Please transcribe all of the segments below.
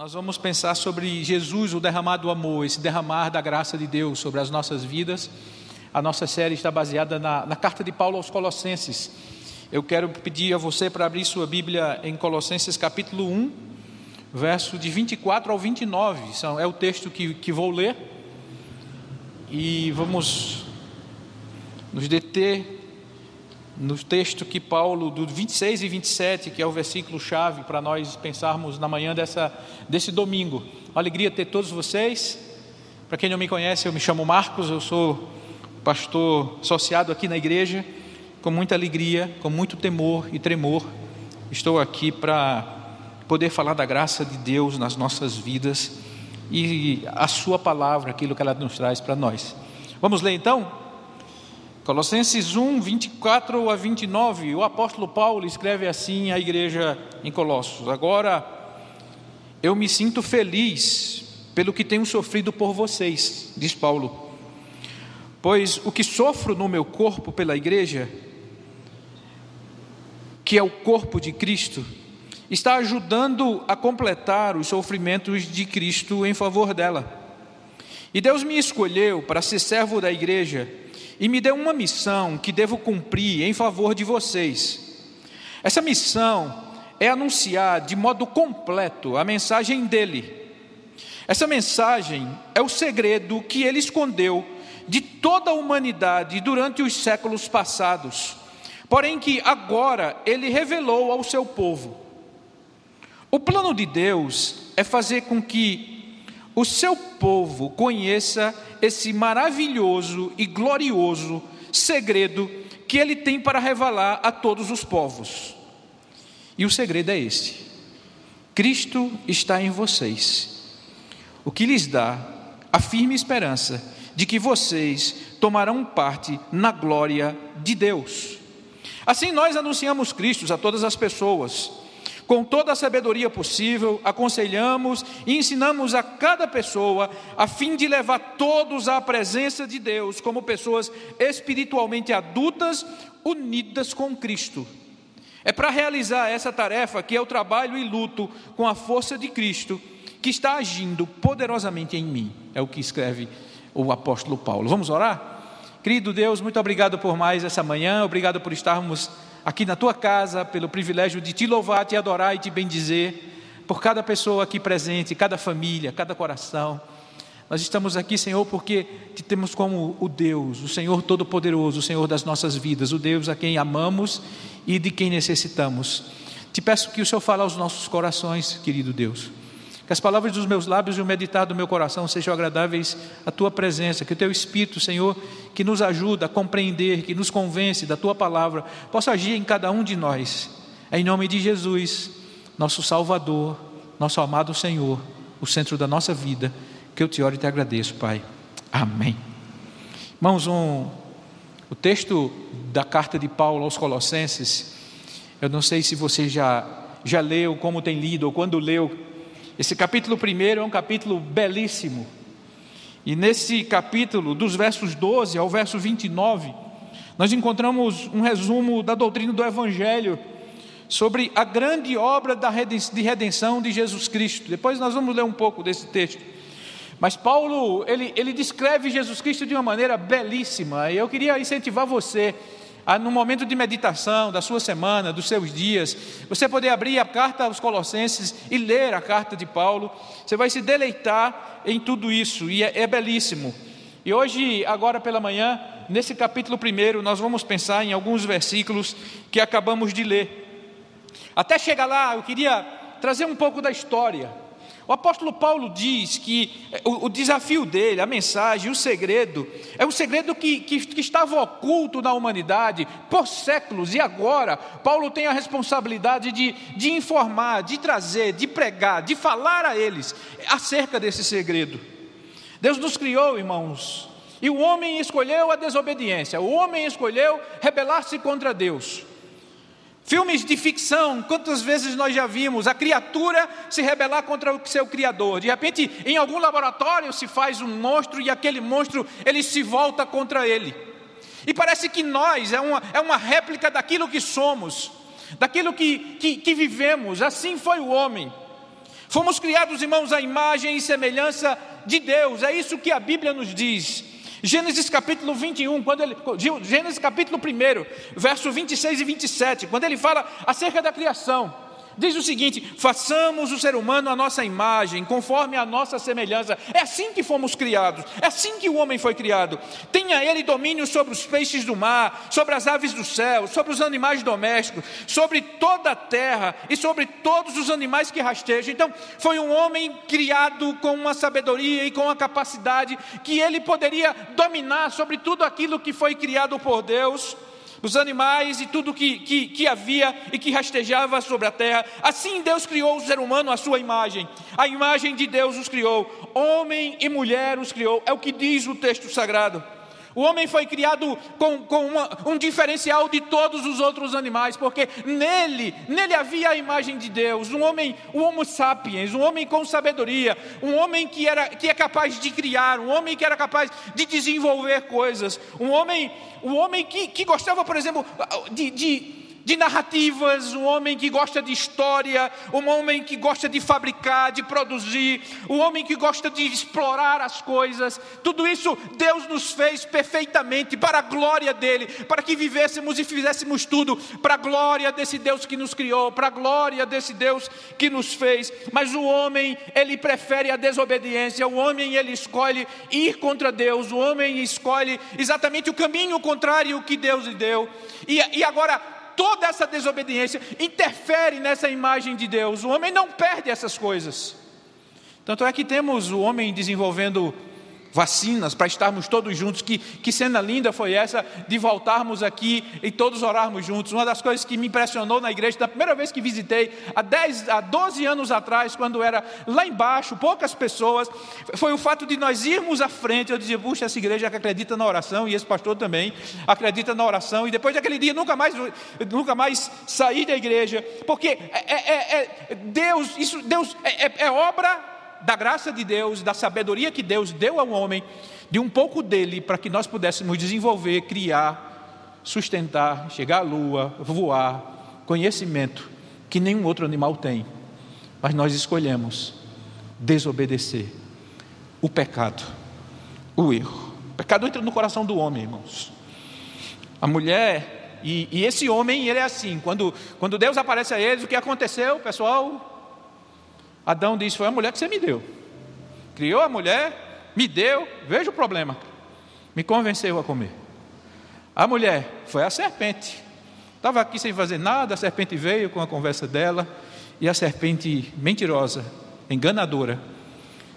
Nós vamos pensar sobre Jesus, o derramado amor, esse derramar da graça de Deus sobre as nossas vidas. A nossa série está baseada na, na carta de Paulo aos Colossenses. Eu quero pedir a você para abrir sua Bíblia em Colossenses capítulo 1, verso de 24 ao 29. É o texto que, que vou ler. E vamos nos deter no texto que Paulo, do 26 e 27, que é o versículo chave para nós pensarmos na manhã dessa, desse domingo. Uma alegria ter todos vocês. Para quem não me conhece, eu me chamo Marcos, eu sou pastor associado aqui na igreja. Com muita alegria, com muito temor e tremor, estou aqui para poder falar da graça de Deus nas nossas vidas e a Sua palavra, aquilo que ela nos traz para nós. Vamos ler então? Colossenses 1, 24 a 29, o apóstolo Paulo escreve assim à igreja em Colossos: Agora eu me sinto feliz pelo que tenho sofrido por vocês, diz Paulo, pois o que sofro no meu corpo pela igreja, que é o corpo de Cristo, está ajudando a completar os sofrimentos de Cristo em favor dela. E Deus me escolheu para ser servo da igreja e me deu uma missão que devo cumprir em favor de vocês. Essa missão é anunciar de modo completo a mensagem dele. Essa mensagem é o segredo que ele escondeu de toda a humanidade durante os séculos passados, porém que agora ele revelou ao seu povo. O plano de Deus é fazer com que o seu povo conheça esse maravilhoso e glorioso segredo que ele tem para revelar a todos os povos. E o segredo é este: Cristo está em vocês, o que lhes dá a firme esperança de que vocês tomarão parte na glória de Deus. Assim nós anunciamos Cristo a todas as pessoas com toda a sabedoria possível, aconselhamos e ensinamos a cada pessoa, a fim de levar todos à presença de Deus como pessoas espiritualmente adultas, unidas com Cristo. É para realizar essa tarefa que é o trabalho e luto com a força de Cristo, que está agindo poderosamente em mim. É o que escreve o apóstolo Paulo. Vamos orar? Querido Deus, muito obrigado por mais essa manhã, obrigado por estarmos aqui na tua casa, pelo privilégio de te louvar, te adorar e te bendizer, por cada pessoa aqui presente, cada família, cada coração. Nós estamos aqui, Senhor, porque te temos como o Deus, o Senhor Todo-Poderoso, o Senhor das nossas vidas, o Deus a quem amamos e de quem necessitamos. Te peço que o Senhor fale aos nossos corações, querido Deus. Que as palavras dos meus lábios e o meditar do meu coração sejam agradáveis à tua presença, que o teu Espírito, Senhor, que nos ajuda a compreender, que nos convence da tua palavra, possa agir em cada um de nós. Em nome de Jesus, nosso Salvador, nosso amado Senhor, o centro da nossa vida, que eu te oro e te agradeço, Pai. Amém. Irmãos, um, o texto da carta de Paulo aos Colossenses, eu não sei se você já, já leu, como tem lido, ou quando leu, esse capítulo primeiro é um capítulo belíssimo. E nesse capítulo, dos versos 12 ao verso 29, nós encontramos um resumo da doutrina do Evangelho sobre a grande obra de redenção de Jesus Cristo. Depois nós vamos ler um pouco desse texto. Mas Paulo, ele, ele descreve Jesus Cristo de uma maneira belíssima, e eu queria incentivar você no momento de meditação da sua semana, dos seus dias, você poder abrir a carta aos Colossenses e ler a carta de Paulo, você vai se deleitar em tudo isso, e é, é belíssimo. E hoje, agora pela manhã, nesse capítulo primeiro, nós vamos pensar em alguns versículos que acabamos de ler. Até chegar lá, eu queria trazer um pouco da história. O apóstolo Paulo diz que eh, o, o, desafio dele, a mensagem, o segredo, é um segredo que, que, que estava oculto na humanidade por séculos, e agora Paulo tem a responsabilidade de, de informar, de trazer, de pregar, de falar a eles acerca desse segredo. Deus nos criou, irmãos, e o homem escolheu a desobediência, o homem escolheu rebelar-se contra Deus. Filmes de ficção, quantas vezes nós já vimos a criatura se rebelar contra o seu criador? De repente, em algum laboratório se faz um monstro e aquele monstro ele se volta contra ele. E parece que nós é uma, é uma réplica daquilo que somos, daquilo que, que, que vivemos. Assim foi o homem. Fomos criados, irmãos, à imagem e semelhança de Deus, é isso que a Bíblia nos diz. Gênesis capítulo 21, quando ele, Gênesis capítulo 1, verso 26 e 27, quando ele fala acerca da criação diz o seguinte: façamos o ser humano a nossa imagem, conforme a nossa semelhança. É assim que fomos criados, é assim que o homem foi criado. Tenha ele domínio sobre os peixes do mar, sobre as aves do céu, sobre os animais domésticos, sobre toda a terra e sobre todos os animais que rastejam. Então, foi um homem criado com uma sabedoria e com uma capacidade que ele poderia dominar sobre tudo aquilo que foi criado por Deus os animais e tudo que, que, que, havia e que rastejava sobre a terra. Assim Deus criou o ser humano à sua imagem. A imagem de Deus os criou. Homem e mulher os criou. É o que diz o texto sagrado. O homem foi criado com, com uma, um diferencial de todos os outros animais, porque nele, nele havia a imagem de Deus, um homem, um homo sapiens, um homem com sabedoria, um homem que, era, que é capaz de criar, um homem que era capaz de desenvolver coisas, um homem, um homem que, que gostava, por exemplo, de, de de narrativas, um homem que gosta de história, um homem que gosta de fabricar, de produzir, um homem que gosta de explorar as coisas. Tudo isso Deus nos fez perfeitamente para a glória dele, para que vivêssemos e fizéssemos tudo para a glória desse Deus que nos criou, para a glória desse Deus que nos fez. Mas o homem, ele prefere a desobediência, o homem ele escolhe ir contra Deus, o homem escolhe exatamente o caminho contrário que Deus lhe deu. E, e agora toda essa desobediência interfere nessa imagem de Deus. O homem não perde essas coisas. Tanto é que temos o homem desenvolvendo vacinas para estarmos todos juntos. Que, que cena linda foi essa de voltarmos aqui e todos orarmos juntos. Uma das coisas que me impressionou na igreja, da primeira vez que visitei, há, 10, há 12 anos atrás, quando era lá embaixo, poucas pessoas, foi o fato de nós irmos à frente. Eu dizia, puxa, essa igreja que acredita na oração, e esse pastor também acredita na oração, e depois daquele dia nunca mais, nunca mais saí da igreja, porque é, é, é, é Deus, isso, Deus é, é, é obra da graça de Deus, da sabedoria que Deus deu ao homem, de um pouco dele para que nós pudéssemos desenvolver, criar, sustentar, chegar à lua, voar, conhecimento que nenhum outro animal tem. Mas nós escolhemos desobedecer o pecado, o erro. O pecado entra no coração do homem, irmãos. A mulher e, e, esse homem, ele é assim: quando, quando Deus aparece a eles, o que aconteceu, pessoal? Adão disse: Foi a mulher que você me deu. Criou a mulher, me deu, veja o problema. Me convenceu a comer. A mulher foi a serpente. Estava aqui sem fazer nada, a serpente veio com a conversa dela, e a serpente mentirosa, enganadora,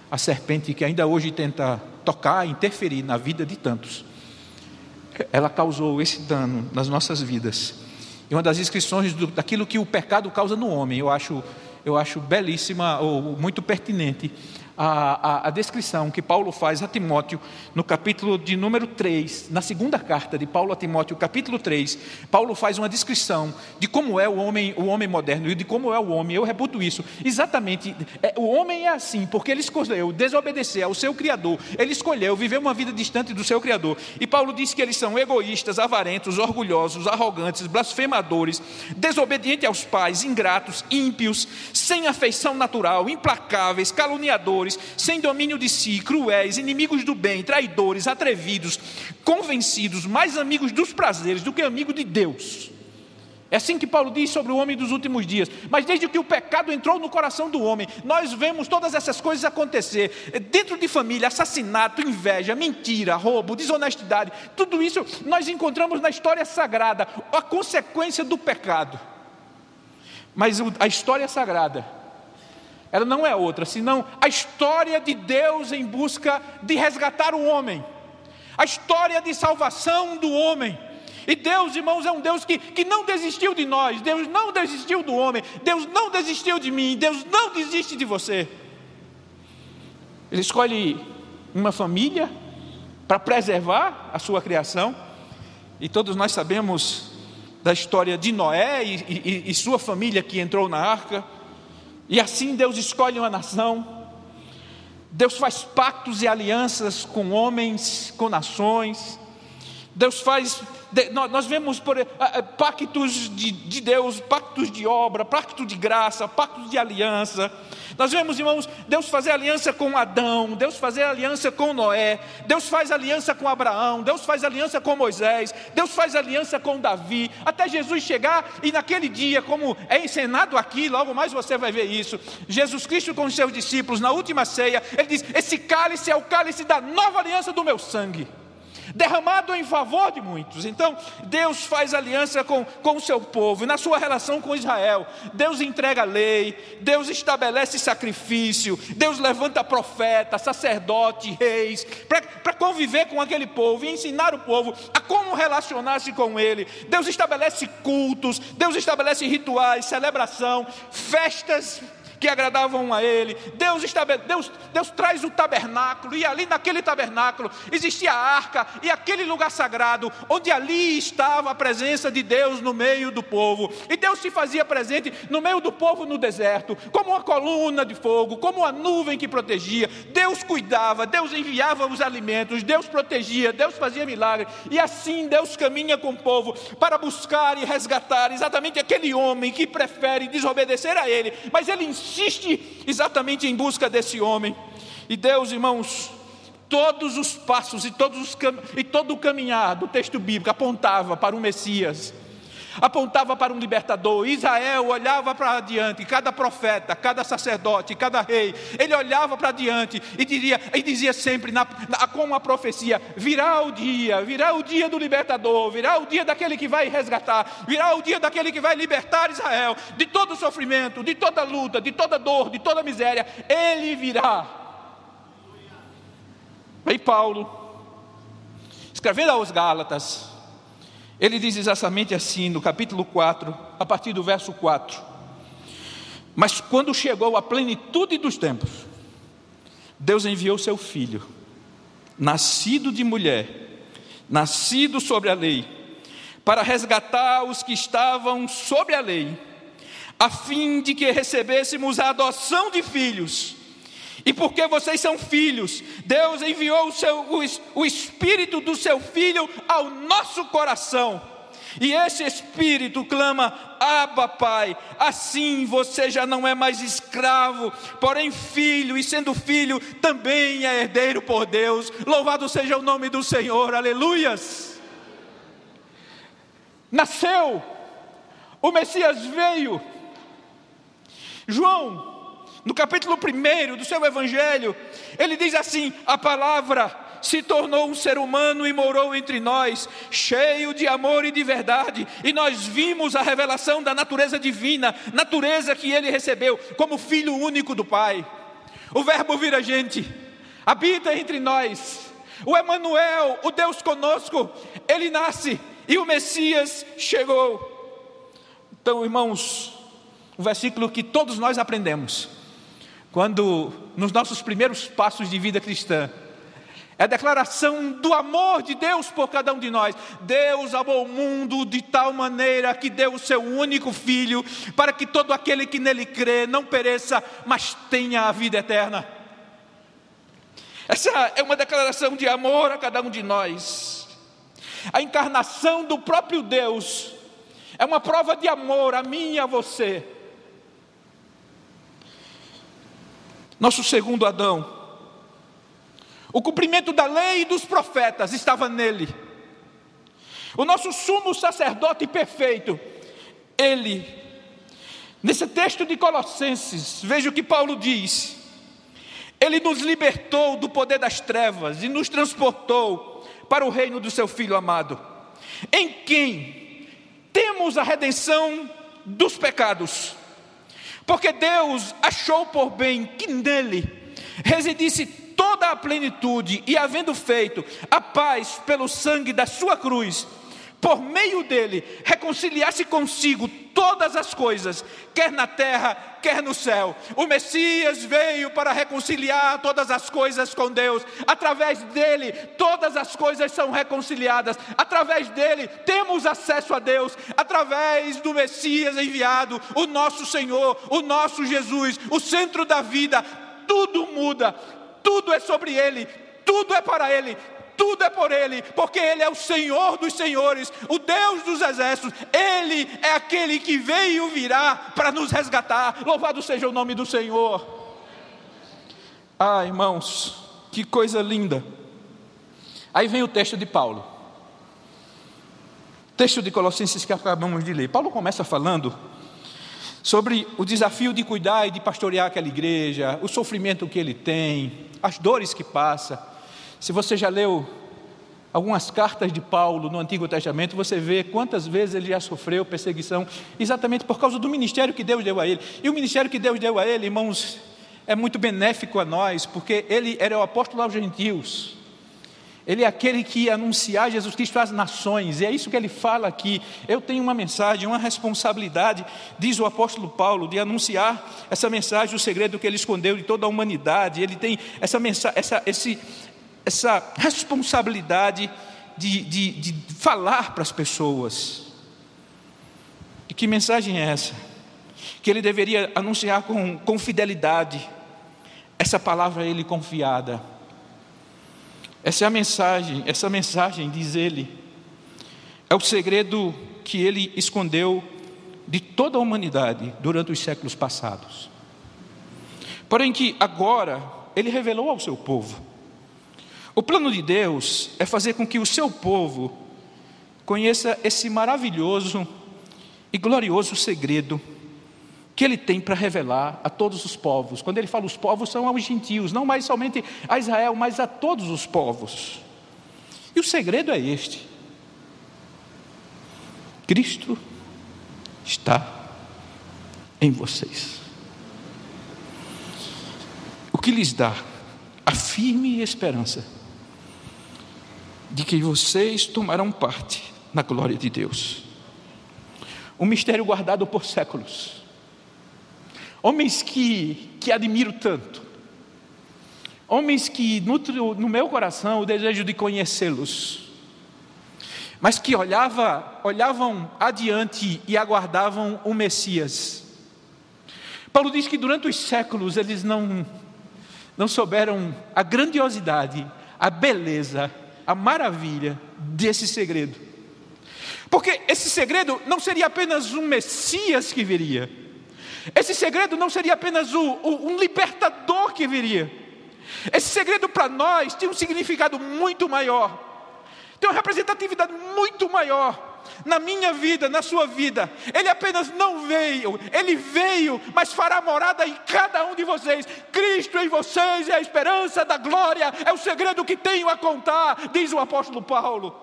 a serpente que ainda hoje tenta tocar, interferir na vida de tantos, ela causou esse dano nas nossas vidas. E uma das inscrições do, daquilo que o pecado causa no homem, eu acho eu acho belíssima ou muito pertinente a, a, a, descrição que Paulo faz a Timóteo no capítulo de número 3, na segunda carta de Paulo a Timóteo, capítulo 3, Paulo faz uma descrição de como é o homem, o homem moderno e de como é o homem. Eu reputo isso. Exatamente, é, o homem é assim, porque ele escolheu desobedecer ao seu Criador, ele escolheu viver uma vida distante do seu Criador. E Paulo diz que eles são egoístas, avarentos, orgulhosos, arrogantes, blasfemadores, desobedientes aos pais, ingratos, ímpios, sem afeição natural, implacáveis, caluniadores sem domínio de si, cruéis, inimigos do bem, traidores, atrevidos, convencidos, mais amigos dos prazeres do que amigos de Deus. É assim que Paulo diz sobre o homem dos últimos dias. Mas desde que o pecado entrou no coração do homem, nós vemos todas essas coisas acontecer. Dentro de família, assassinato, inveja, mentira, roubo, desonestidade. Tudo isso nós encontramos na história sagrada, a consequência do pecado. Mas a história sagrada ela não é outra senão a história de Deus em busca de resgatar o homem, a história de salvação do homem. E Deus, irmãos, é um Deus que, que não desistiu de nós, Deus não desistiu do homem, Deus não desistiu de mim, Deus não desiste de você. Ele escolhe uma família para preservar a sua criação, e todos nós sabemos da história de Noé e, e, e sua família que entrou na arca. E assim Deus escolhe uma nação, Deus faz pactos e alianças com homens, com nações. Deus faz, nós vemos por, pactos de, de Deus, pactos de obra, pactos de graça, pactos de aliança. Nós vemos, irmãos, Deus fazer aliança com Adão, Deus fazer aliança com Noé, Deus faz aliança com Abraão, Deus faz aliança com Moisés, Deus faz aliança com Davi, até Jesus chegar e naquele dia, como é encenado aqui, logo mais você vai ver isso. Jesus Cristo com os seus discípulos, na última ceia, ele diz: Esse cálice é o cálice da nova aliança do meu sangue derramado em favor de muitos. Então, Deus faz aliança com, o seu povo, e na sua relação com Israel, Deus entrega a lei, Deus estabelece sacrifício, Deus levanta profeta, sacerdote, reis, para conviver com aquele povo e ensinar o povo a como relacionar-se com ele. Deus estabelece cultos, Deus estabelece rituais, celebração, festas que agradavam a ele. Deus. Deus, Deus traz o tabernáculo, e ali naquele tabernáculo existia a arca e aquele lugar sagrado, onde ali estava a presença de Deus no meio do povo. E Deus se fazia presente no meio do povo no deserto, como uma coluna de fogo, como uma nuvem que protegia. Deus cuidava, Deus enviava os alimentos, Deus protegia, Deus fazia milagre. E assim Deus caminha com o povo para buscar e resgatar exatamente aquele homem que prefere desobedecer a ele, mas ele insiste insiste exatamente em busca desse homem. E Deus, irmãos, todos os passos e, todos os e todo o caminhar do texto bíblico apontava para o Messias, apontava para um libertador. Israel olhava para diante, cada profeta, cada sacerdote, cada rei, ele olhava para diante e diria, e dizia sempre na, na, com uma profecia: virá o dia, virá o dia do libertador, virá o dia daquele que vai resgatar, virá o dia daquele que vai libertar Israel de todo sofrimento, de toda luta, de toda dor, de toda miséria. Ele virá. Aí Paulo, escrevendo aos Gálatas, ele diz exatamente assim no capítulo 4, a partir do verso 4. Mas quando chegou a plenitude dos tempos, Deus enviou seu filho, nascido de mulher, nascido sobre a lei, para resgatar os que estavam sobre a lei, a fim de que recebêssemos a adoção de filhos. E porque vocês são filhos, Deus enviou o, seu, o, o Espírito do seu Filho ao nosso coração. E esse Espírito clama: Abba, Pai. Assim você já não é mais escravo, porém filho, e sendo filho, também é herdeiro por Deus. Louvado seja o nome do Senhor, aleluias. Nasceu, o Messias veio. João no capítulo 1 do seu evangelho, ele diz assim: a palavra se tornou um ser humano e morou entre nós, cheio de amor e de verdade, e nós vimos a revelação da natureza divina, natureza que ele recebeu como filho único do Pai. O Verbo vira gente, habita entre nós. O Emanuel, o Deus conosco, ele nasce e o Messias chegou. Então, irmãos, o versículo que todos nós aprendemos quando nos nossos primeiros passos de vida cristã, é a declaração do amor de Deus por cada um de nós. Deus amou o mundo de tal maneira que deu o seu único filho, para que todo aquele que nele crê não pereça, mas tenha a vida eterna. Essa é uma declaração de amor a cada um de nós. A encarnação do próprio Deus é uma prova de amor a mim e a você. Nosso segundo Adão. O cumprimento da lei e dos profetas estava nele. O nosso sumo sacerdote perfeito, ele. Nesse texto de Colossenses, veja o que Paulo diz. Ele nos libertou do poder das trevas e nos transportou para o reino do seu Filho amado, em quem temos a redenção dos pecados porque Deus achou por bem que nele residisse toda a plenitude, e havendo feito a paz pelo sangue da sua cruz, por meio dele, reconciliasse consigo todas as coisas, quer na terra, quer no céu. O Messias veio para reconciliar todas as coisas com Deus. Através dele, todas as coisas são reconciliadas. Através dele, temos acesso a Deus. Através do Messias enviado, o nosso Senhor, o nosso Jesus, o centro da vida, tudo muda. Tudo é sobre ele, tudo é para ele, tudo é por Ele, porque Ele é o Senhor dos Senhores, o Deus dos exércitos, Ele é aquele que veio virá para nos resgatar. Louvado seja o nome do Senhor. Ah, irmãos, que coisa linda. Aí vem o texto de Paulo. Texto de Colossenses que acabamos de ler. Paulo começa falando sobre o desafio de cuidar e de pastorear aquela igreja, o sofrimento que ele tem, as dores que passa. Se você já leu algumas cartas de Paulo no Antigo Testamento, você vê quantas vezes ele já sofreu perseguição, exatamente por causa do ministério que Deus deu a ele. E o ministério que Deus deu a ele, irmãos, é muito benéfico a nós, porque ele era o apóstolo aos gentios. Ele é aquele que ia anunciar Jesus Cristo às nações, e é isso que ele fala aqui. Eu tenho uma mensagem, uma responsabilidade, diz o apóstolo Paulo, de anunciar essa mensagem, o segredo que ele escondeu de toda a humanidade. Ele tem essa, mensagem, essa, esse, essa responsabilidade de, de, de falar para as pessoas. E que mensagem é essa? Que ele deveria anunciar com, com fidelidade, essa palavra a ele confiada. Essa é a mensagem, essa mensagem, diz ele, é o segredo que ele escondeu de toda a humanidade durante os séculos passados. Porém, que agora ele revelou ao seu povo. O plano de Deus é fazer com que o seu povo conheça esse maravilhoso e glorioso segredo que ele tem para revelar a todos os povos. Quando ele fala os povos, são aos gentios, não mais somente a Israel, mas a todos os povos. E o segredo é este: Cristo está em vocês. O que lhes dá a firme esperança de que vocês tomarão parte na glória de Deus. Um mistério guardado por séculos. Homens que, que admiro tanto. Homens que nutrem no meu coração o desejo de conhecê-los. Mas que olhava, olhavam adiante e aguardavam o Messias. Paulo diz que durante os séculos eles não, não souberam a grandiosidade, a beleza a maravilha desse segredo. Porque esse segredo não seria apenas um Messias que viria, esse segredo não seria apenas o, o, um libertador que viria, esse segredo para nós tinha um significado muito maior, tem uma representatividade muito maior na minha vida, na sua vida. Ele apenas não veio, ele veio, mas fará morada em cada um de vocês. Cristo em vocês é a esperança da glória, é o segredo que tenho a contar, diz o apóstolo Paulo.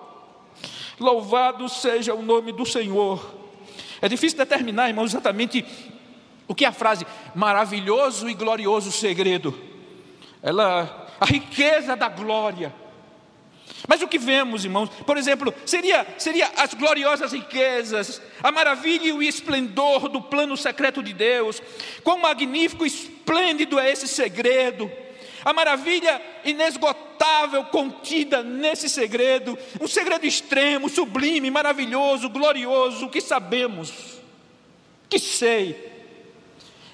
Louvado seja o nome do Senhor. É difícil determinar, irmão, exatamente o que é a frase maravilhoso e glorioso segredo. Ela, a riqueza da glória mas o que vemos, irmãos, por exemplo, seria, seria as gloriosas riquezas, a maravilha e o esplendor do plano secreto de Deus, quão magnífico e esplêndido é esse segredo, a maravilha inesgotável contida nesse segredo, um segredo extremo, sublime, maravilhoso, glorioso, o que sabemos, que sei,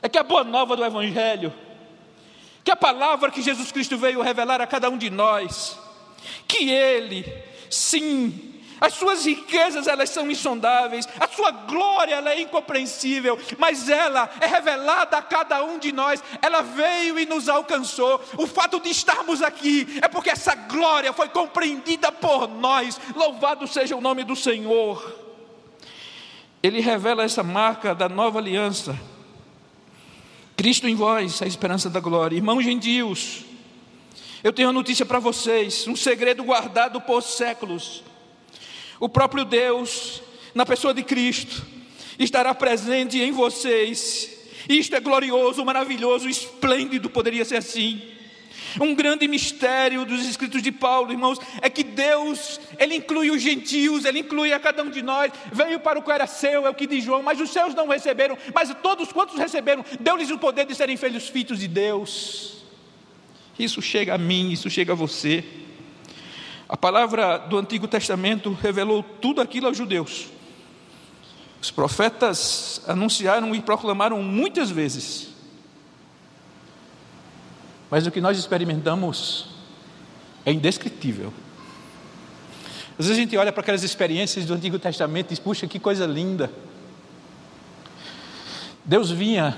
é que a boa nova do Evangelho, que a palavra que Jesus Cristo veio revelar a cada um de nós, que Ele, sim, as suas riquezas elas são insondáveis, a sua glória ela é incompreensível, mas ela é revelada a cada um de nós. Ela veio e nos alcançou. O fato de estarmos aqui é porque essa glória foi compreendida por nós. Louvado seja o nome do Senhor. Ele revela essa marca da nova aliança. Cristo em vós, a esperança da glória. Irmãos gentios, eu tenho uma notícia para vocês, um segredo guardado por séculos. O próprio Deus, na pessoa de Cristo, estará presente em vocês. Isto é glorioso, maravilhoso, esplêndido, poderia ser assim. Um grande mistério dos escritos de Paulo, irmãos, é que Deus, Ele inclui os gentios, Ele inclui a cada um de nós. Veio para o que era seu, é o que diz João, mas os seus não receberam. Mas todos quantos receberam, deu-lhes o poder de serem filhos filhos de Deus. Isso chega a mim, isso chega a você. A palavra do Antigo Testamento revelou tudo aquilo aos judeus. Os profetas anunciaram e proclamaram muitas vezes. Mas o que nós experimentamos é indescritível. Às vezes a gente olha para aquelas experiências do Antigo Testamento e diz: puxa, que coisa linda. Deus vinha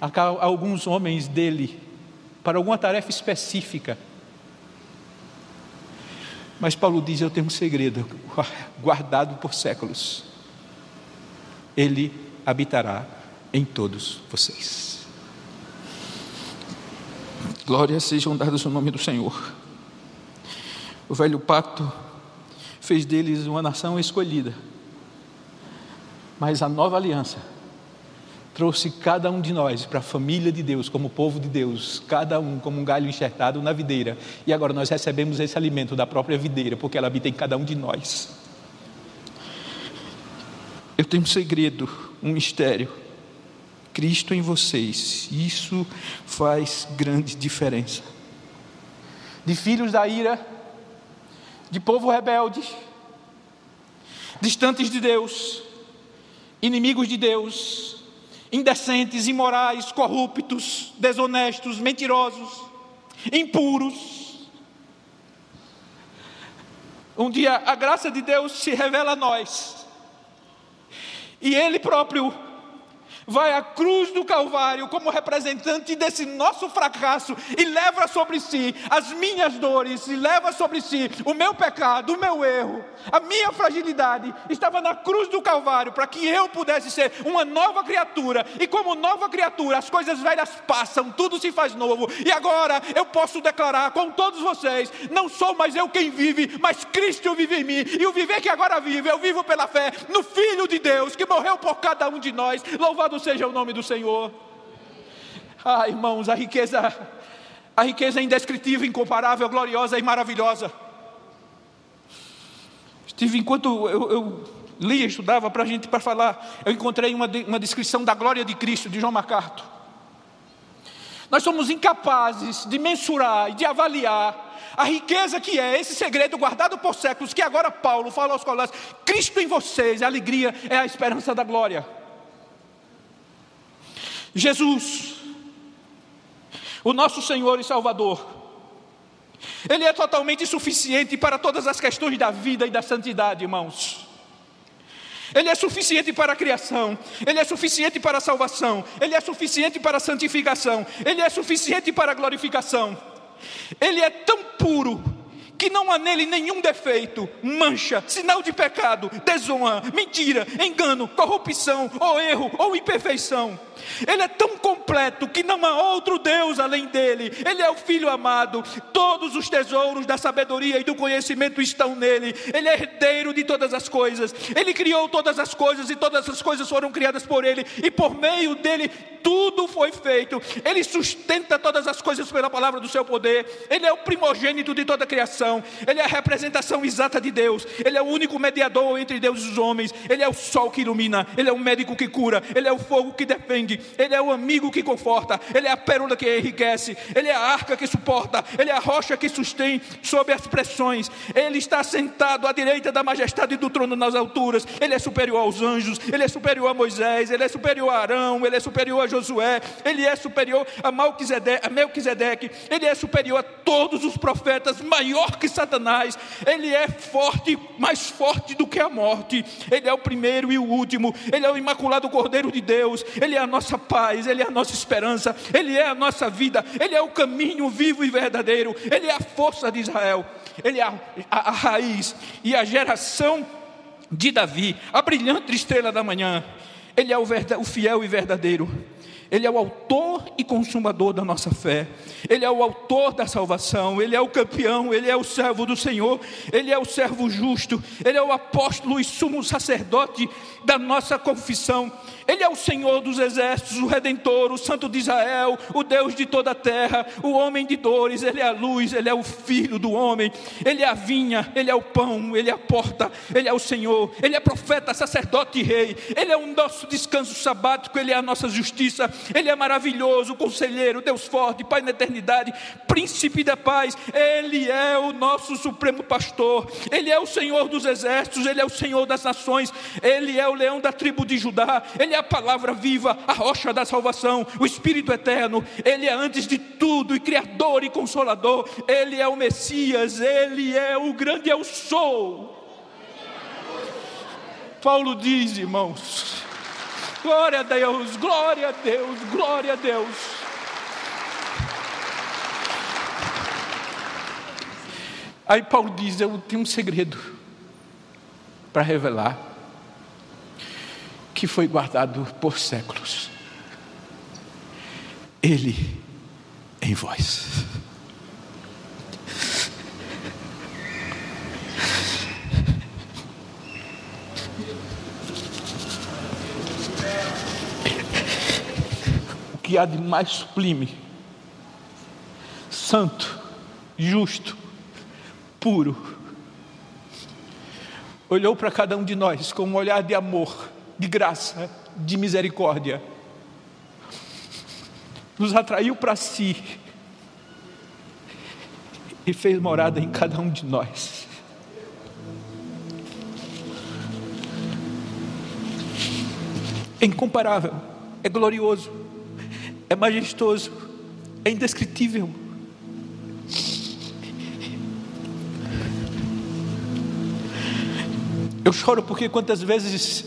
a alguns homens dele para alguma tarefa específica. Mas Paulo diz: Eu tenho um segredo guardado por séculos. Ele habitará em todos vocês. Glórias sejam dadas ao nome do Senhor. O velho pacto fez deles uma nação escolhida, mas a nova aliança trouxe cada um de nós para a família de Deus, como povo de Deus, cada um como um galho enxertado na videira, e agora nós recebemos esse alimento da própria videira, porque ela habita em cada um de nós. Eu tenho um segredo, um mistério. Cristo em vocês, isso faz grande diferença. De filhos da ira, de povo rebelde, distantes de Deus, inimigos de Deus, indecentes, imorais, corruptos, desonestos, mentirosos, impuros. Um dia a graça de Deus se revela a nós, e Ele próprio vai à cruz do Calvário como representante desse nosso fracasso e leva sobre si as minhas dores, e leva sobre si o meu pecado, o meu erro, a minha fragilidade. Estava na cruz do Calvário para que eu pudesse ser uma nova criatura, e como nova criatura, as coisas velhas passam, tudo se faz novo, e agora eu posso declarar com todos vocês: não sou mais eu quem vive, mas Cristo vive em mim, e o viver que agora vive, eu vivo pela fé no Filho de Deus que morreu por cada um de nós. Louvado Louvado seja o nome do Senhor. Ah, irmãos, a riqueza, a riqueza é indescritível, incomparável, gloriosa e maravilhosa. Estive enquanto eu, eu lia, estudava para a gente para falar, eu encontrei uma, uma descrição da glória de Cristo de João MacArthur. Nós somos incapazes de mensurar e de avaliar a riqueza que é esse segredo guardado por séculos, que agora Paulo fala aos Colossos: Cristo em vocês, a alegria é a esperança da glória. Jesus, o nosso Senhor e Salvador, Ele é totalmente suficiente para todas as questões da vida e da santidade, irmãos. Ele é suficiente para a criação, Ele é suficiente para a salvação, Ele é suficiente para a santificação, Ele é suficiente para a glorificação. Ele é tão puro que não há nele nenhum defeito, mancha, sinal de pecado, desonra, mentira, engano, corrupção, ou erro, ou imperfeição. Ele é tão completo que não há outro Deus além dele. Ele é o Filho amado. Todos os tesouros da sabedoria e do conhecimento estão nele. Ele é herdeiro de todas as coisas. Ele criou todas as coisas e todas as coisas foram criadas por ele. E por meio dele tudo foi feito. Ele sustenta todas as coisas pela palavra do seu poder. Ele é o primogênito de toda a criação. Ele é a representação exata de Deus. Ele é o único mediador entre Deus e os homens. Ele é o sol que ilumina. Ele é o médico que cura. Ele é o fogo que defende. Ele é o amigo que conforta, Ele é a pérola que enriquece, Ele é a arca que suporta, Ele é a rocha que sustém sob as pressões, Ele está sentado à direita da majestade do trono nas alturas, Ele é superior aos anjos, Ele é superior a Moisés, Ele é superior a Arão, Ele é superior a Josué, Ele é superior a Melquisedeque, a Melquisedeque Ele é superior a todos os profetas, maior que Satanás, Ele é forte, mais forte do que a morte, Ele é o primeiro e o último, Ele é o imaculado Cordeiro de Deus, Ele é a nossa paz, Ele é a nossa esperança, Ele é a nossa vida, Ele é o caminho vivo e verdadeiro, Ele é a força de Israel, Ele é a, a, a raiz e a geração de Davi, a brilhante estrela da manhã, Ele é o, o fiel e verdadeiro. Ele é o autor e consumador da nossa fé, Ele é o autor da salvação, Ele é o campeão, Ele é o servo do Senhor, Ele é o servo justo, Ele é o apóstolo e sumo sacerdote da nossa confissão, Ele é o Senhor dos exércitos, o Redentor, o Santo de Israel, o Deus de toda a terra, o homem de dores, Ele é a luz, Ele é o Filho do homem, Ele é a vinha, Ele é o pão, Ele é a porta, Ele é o Senhor, Ele é profeta, sacerdote e rei, Ele é o nosso descanso sabático, Ele é a nossa justiça, ele é maravilhoso, conselheiro, Deus forte, Pai na eternidade, príncipe da paz. Ele é o nosso supremo pastor. Ele é o Senhor dos exércitos, ele é o Senhor das nações. Ele é o leão da tribo de Judá. Ele é a palavra viva, a rocha da salvação, o Espírito eterno. Ele é antes de tudo e criador e consolador. Ele é o Messias, ele é o grande eu sou. Paulo diz, irmãos, glória a Deus, glória a Deus, glória a Deus. Aí Paulo diz: Eu tenho um segredo para revelar, que foi guardado por séculos. Ele em vós. Que há de mais sublime, santo, justo, puro, olhou para cada um de nós com um olhar de amor, de graça, de misericórdia, nos atraiu para si e fez morada em cada um de nós. É incomparável, é glorioso, é majestoso, é indescritível. Eu choro porque quantas vezes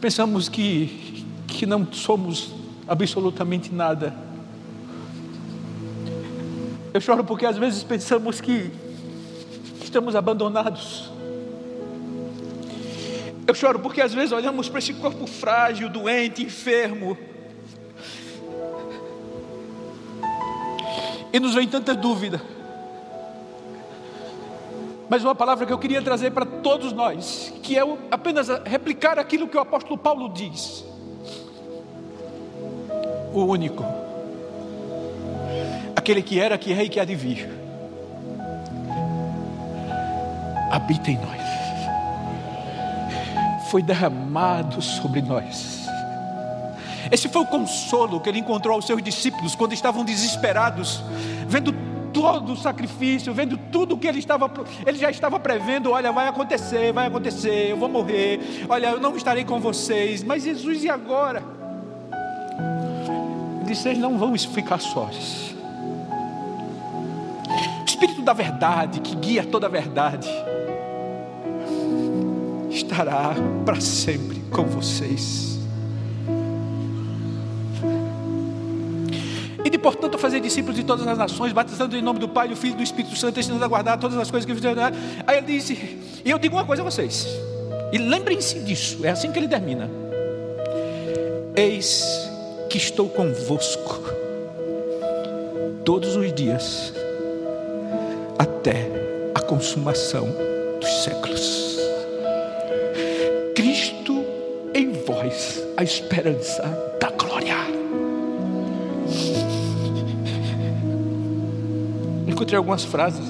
pensamos que, que não somos absolutamente nada. Eu choro porque às vezes pensamos que estamos abandonados. Eu choro porque às vezes olhamos para esse corpo frágil, doente, enfermo. E nos vem tanta dúvida. Mas uma palavra que eu queria trazer para todos nós, que é apenas replicar aquilo que o apóstolo Paulo diz. O único, aquele que era, que é e que há de vir, habita em nós, foi derramado sobre nós. Esse foi o consolo que ele encontrou aos seus discípulos quando estavam desesperados, vendo todo o sacrifício, vendo tudo que ele estava, ele já estava prevendo, olha, vai acontecer, vai acontecer, eu vou morrer, olha, eu não estarei com vocês, mas Jesus e agora? Ele disse, vocês não vão ficar sós. O Espírito da verdade, que guia toda a verdade, estará para sempre com vocês. E de portanto fazer discípulos de todas as nações, batizando em nome do Pai, do Filho e do Espírito Santo, ensinando a guardar todas as coisas que fizeram. Aí ele disse, e eu digo uma coisa a vocês, e lembrem-se disso, é assim que ele termina. Eis que estou convosco todos os dias, até a consumação dos séculos. Cristo em vós, a esperança encontrei algumas frases.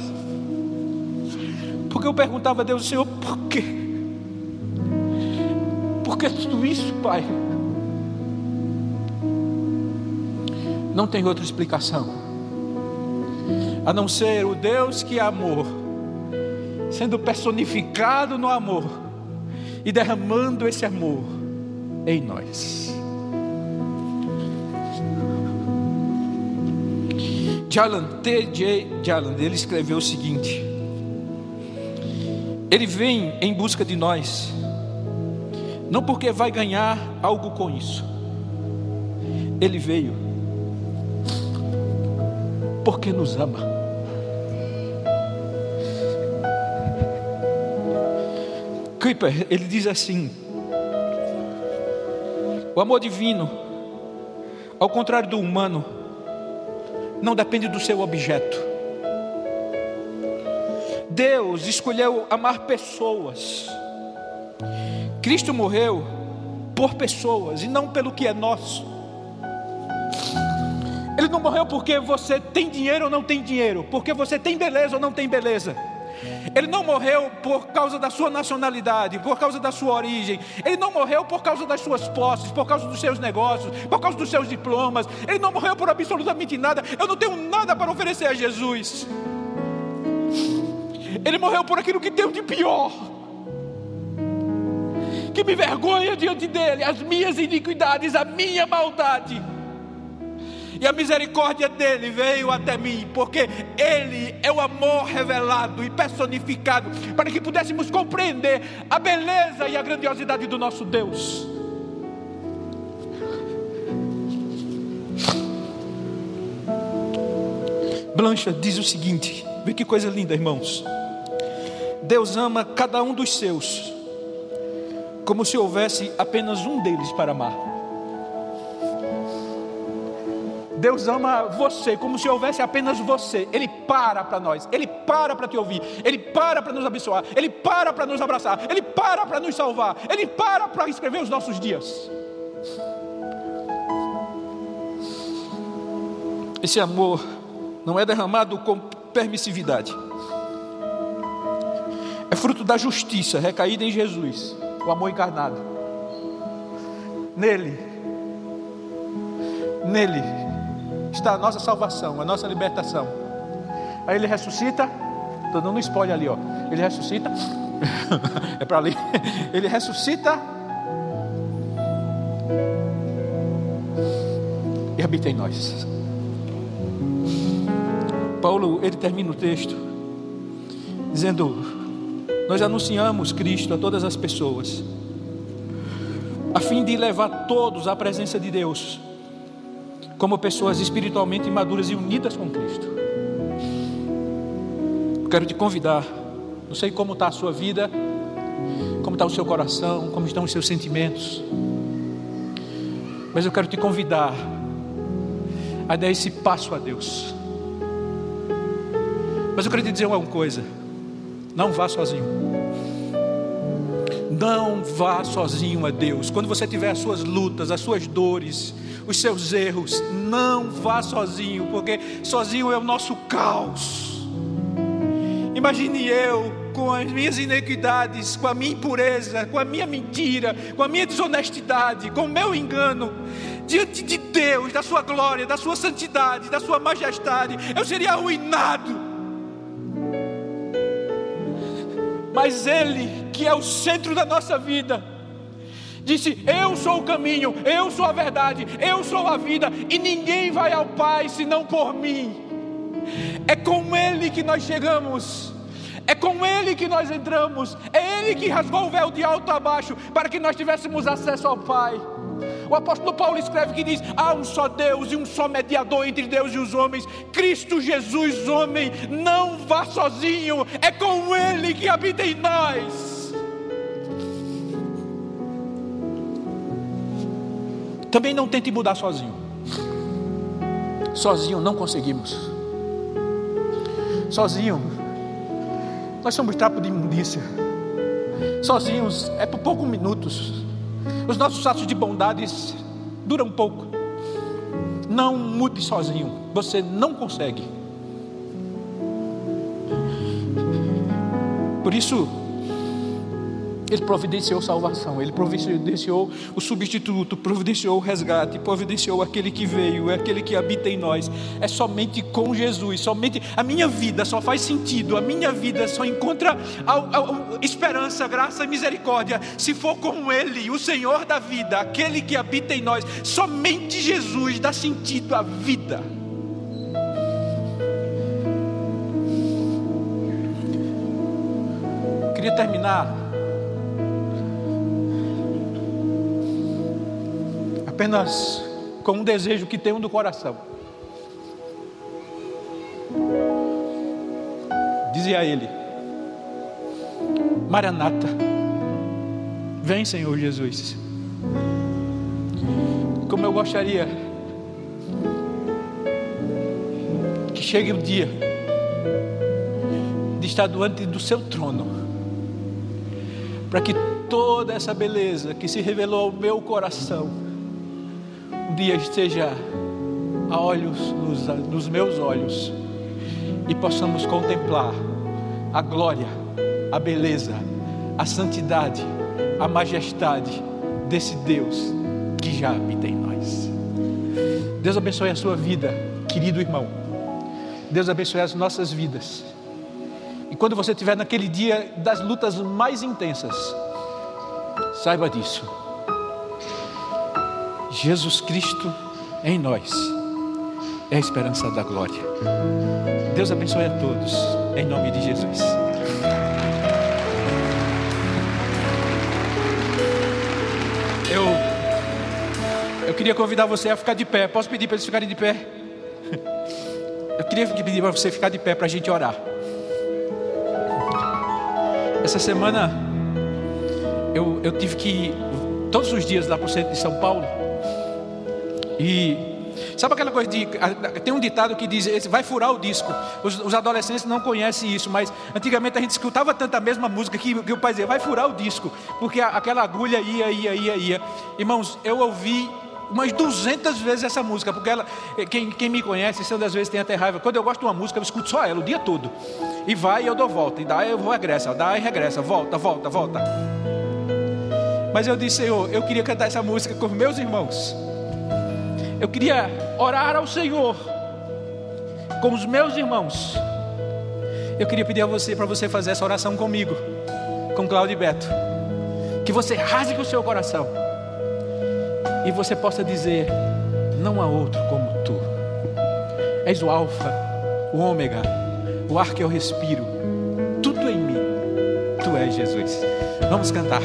Porque eu perguntava a Deus, Senhor, por quê? Por que tudo isso, Pai? Não tem outra explicação. A não ser o Deus que é amor, sendo personificado no amor e derramando esse amor em nós. Jalan, T.J. Jalan, ele escreveu o seguinte: Ele vem em busca de nós, não porque vai ganhar algo com isso, ele veio porque nos ama. Kuiper, ele diz assim: o amor divino, ao contrário do humano, não depende do seu objeto. Deus escolheu amar pessoas. Cristo morreu por pessoas e não pelo que é nosso. Ele não morreu porque você tem dinheiro ou não tem dinheiro, porque você tem beleza ou não tem beleza. Ele não morreu por causa da sua nacionalidade, por causa da sua origem. Ele não morreu por causa das suas posses, por causa dos seus negócios, por causa dos seus diplomas. Ele não morreu por absolutamente nada. Eu não tenho nada para oferecer a Jesus. Ele morreu por aquilo que tem de pior. Que me vergonha diante dele, as minhas iniquidades, a minha maldade. E a misericórdia dele veio até mim, porque ele é o amor revelado e personificado, para que pudéssemos compreender a beleza e a grandiosidade do nosso Deus. Blancha diz o seguinte: vê que coisa linda, irmãos. Deus ama cada um dos seus, como se houvesse apenas um deles para amar. Deus ama você como se houvesse apenas você. Ele para para nós, Ele para para te ouvir, Ele para para nos abençoar, Ele para para nos abraçar, Ele para para nos salvar, Ele para para escrever os nossos dias. Esse amor não é derramado com permissividade. É fruto da justiça recaída em Jesus, o amor encarnado. Nele, nele está a nossa salvação, a nossa libertação. Aí ele ressuscita, estou dando um spoiler ali, ó. Ele ressuscita, é para ali. Ele ressuscita e habita em nós. Paulo, ele termina o texto dizendo: Nós anunciamos Cristo a todas as pessoas, a fim de levar todos à presença de Deus, como pessoas espiritualmente maduras e unidas com Cristo. Quero te convidar, não sei como está a sua vida, como está o seu coração, como estão os seus sentimentos, mas eu quero te convidar a dar esse passo a Deus mas eu queria te dizer uma coisa: não vá sozinho. Não vá sozinho a Deus. Quando você tiver as suas lutas, as suas dores, os seus erros, não vá sozinho, porque sozinho é o nosso caos. Imagine eu com as minhas iniquidades, com a minha impureza, com a minha mentira, com a minha desonestidade, com o meu engano, diante de Deus, da Sua glória, da Sua santidade, da Sua majestade, eu seria arruinado. mas Ele, que é o centro da nossa vida, disse: Eu sou o caminho, eu sou a verdade, eu sou a vida, e ninguém vai ao Pai senão por mim. É com Ele que nós chegamos. É com Ele que nós entramos, é Ele que rasgou o véu de alto a baixo para que nós tivéssemos acesso ao Pai. O apóstolo Paulo escreve que diz: há um só Deus e um só mediador entre Deus e os homens, Cristo Jesus, homem. Não vá sozinho, é com Ele que habita em nós. Também não tente mudar sozinho. Sozinho não conseguimos. Sozinho, nós somos trapo de imundícia. Sozinhos é por poucos minutos. Os nossos atos de bondades duram pouco. Não mude sozinho, você não consegue. Por isso, ele providenciou salvação, ele providenciou o substituto, providenciou o resgate, providenciou aquele que veio, é aquele que habita em nós. É somente com Jesus, somente a minha vida só faz sentido, a minha vida só encontra a, a, a esperança, graça e misericórdia se for com Ele, o Senhor da vida, aquele que habita em nós. Somente Jesus dá sentido à vida. Queria terminar apenas com um desejo que tenho no coração. Dizia ele: Maranata, vem Senhor Jesus. Como eu gostaria que chegue o dia de estar diante do seu trono, para que toda essa beleza que se revelou ao meu coração, dia esteja a olhos nos, nos meus olhos e possamos contemplar a glória, a beleza, a santidade, a majestade desse Deus que já habita em nós. Deus abençoe a sua vida, querido irmão. Deus abençoe as nossas vidas. E quando você estiver naquele dia das lutas mais intensas, saiba disso Jesus Cristo em nós é a esperança da glória. Deus abençoe a todos, em nome de Jesus. Eu, eu queria convidar você a ficar de pé. Posso pedir para eles ficarem de pé? Eu queria pedir para você ficar de pé para a gente orar. Essa semana eu, eu tive que todos os dias lá para o centro de São Paulo. E sabe aquela coisa de. Tem um ditado que diz: vai furar o disco. Os, os adolescentes não conhecem isso, mas antigamente a gente escutava tanta mesma música que, que o pai dizia: vai furar o disco, porque a, aquela agulha ia, ia, ia, ia. Irmãos, eu ouvi umas 200 vezes essa música, porque ela, quem, quem me conhece, se das vezes tem até raiva. Quando eu gosto de uma música, eu escuto só ela o dia todo. E vai e eu dou volta, e dá eu vou regressa, dá e regressa, volta, volta, volta. Mas eu disse, Senhor, eu queria cantar essa música com meus irmãos. Eu queria orar ao Senhor com os meus irmãos. Eu queria pedir a você para você fazer essa oração comigo, com Cláudio e Beto. Que você rasgue o seu coração e você possa dizer: Não há outro como tu. És o Alfa, o Ômega, o ar que eu respiro, tudo em mim. Tu és Jesus. Vamos cantar.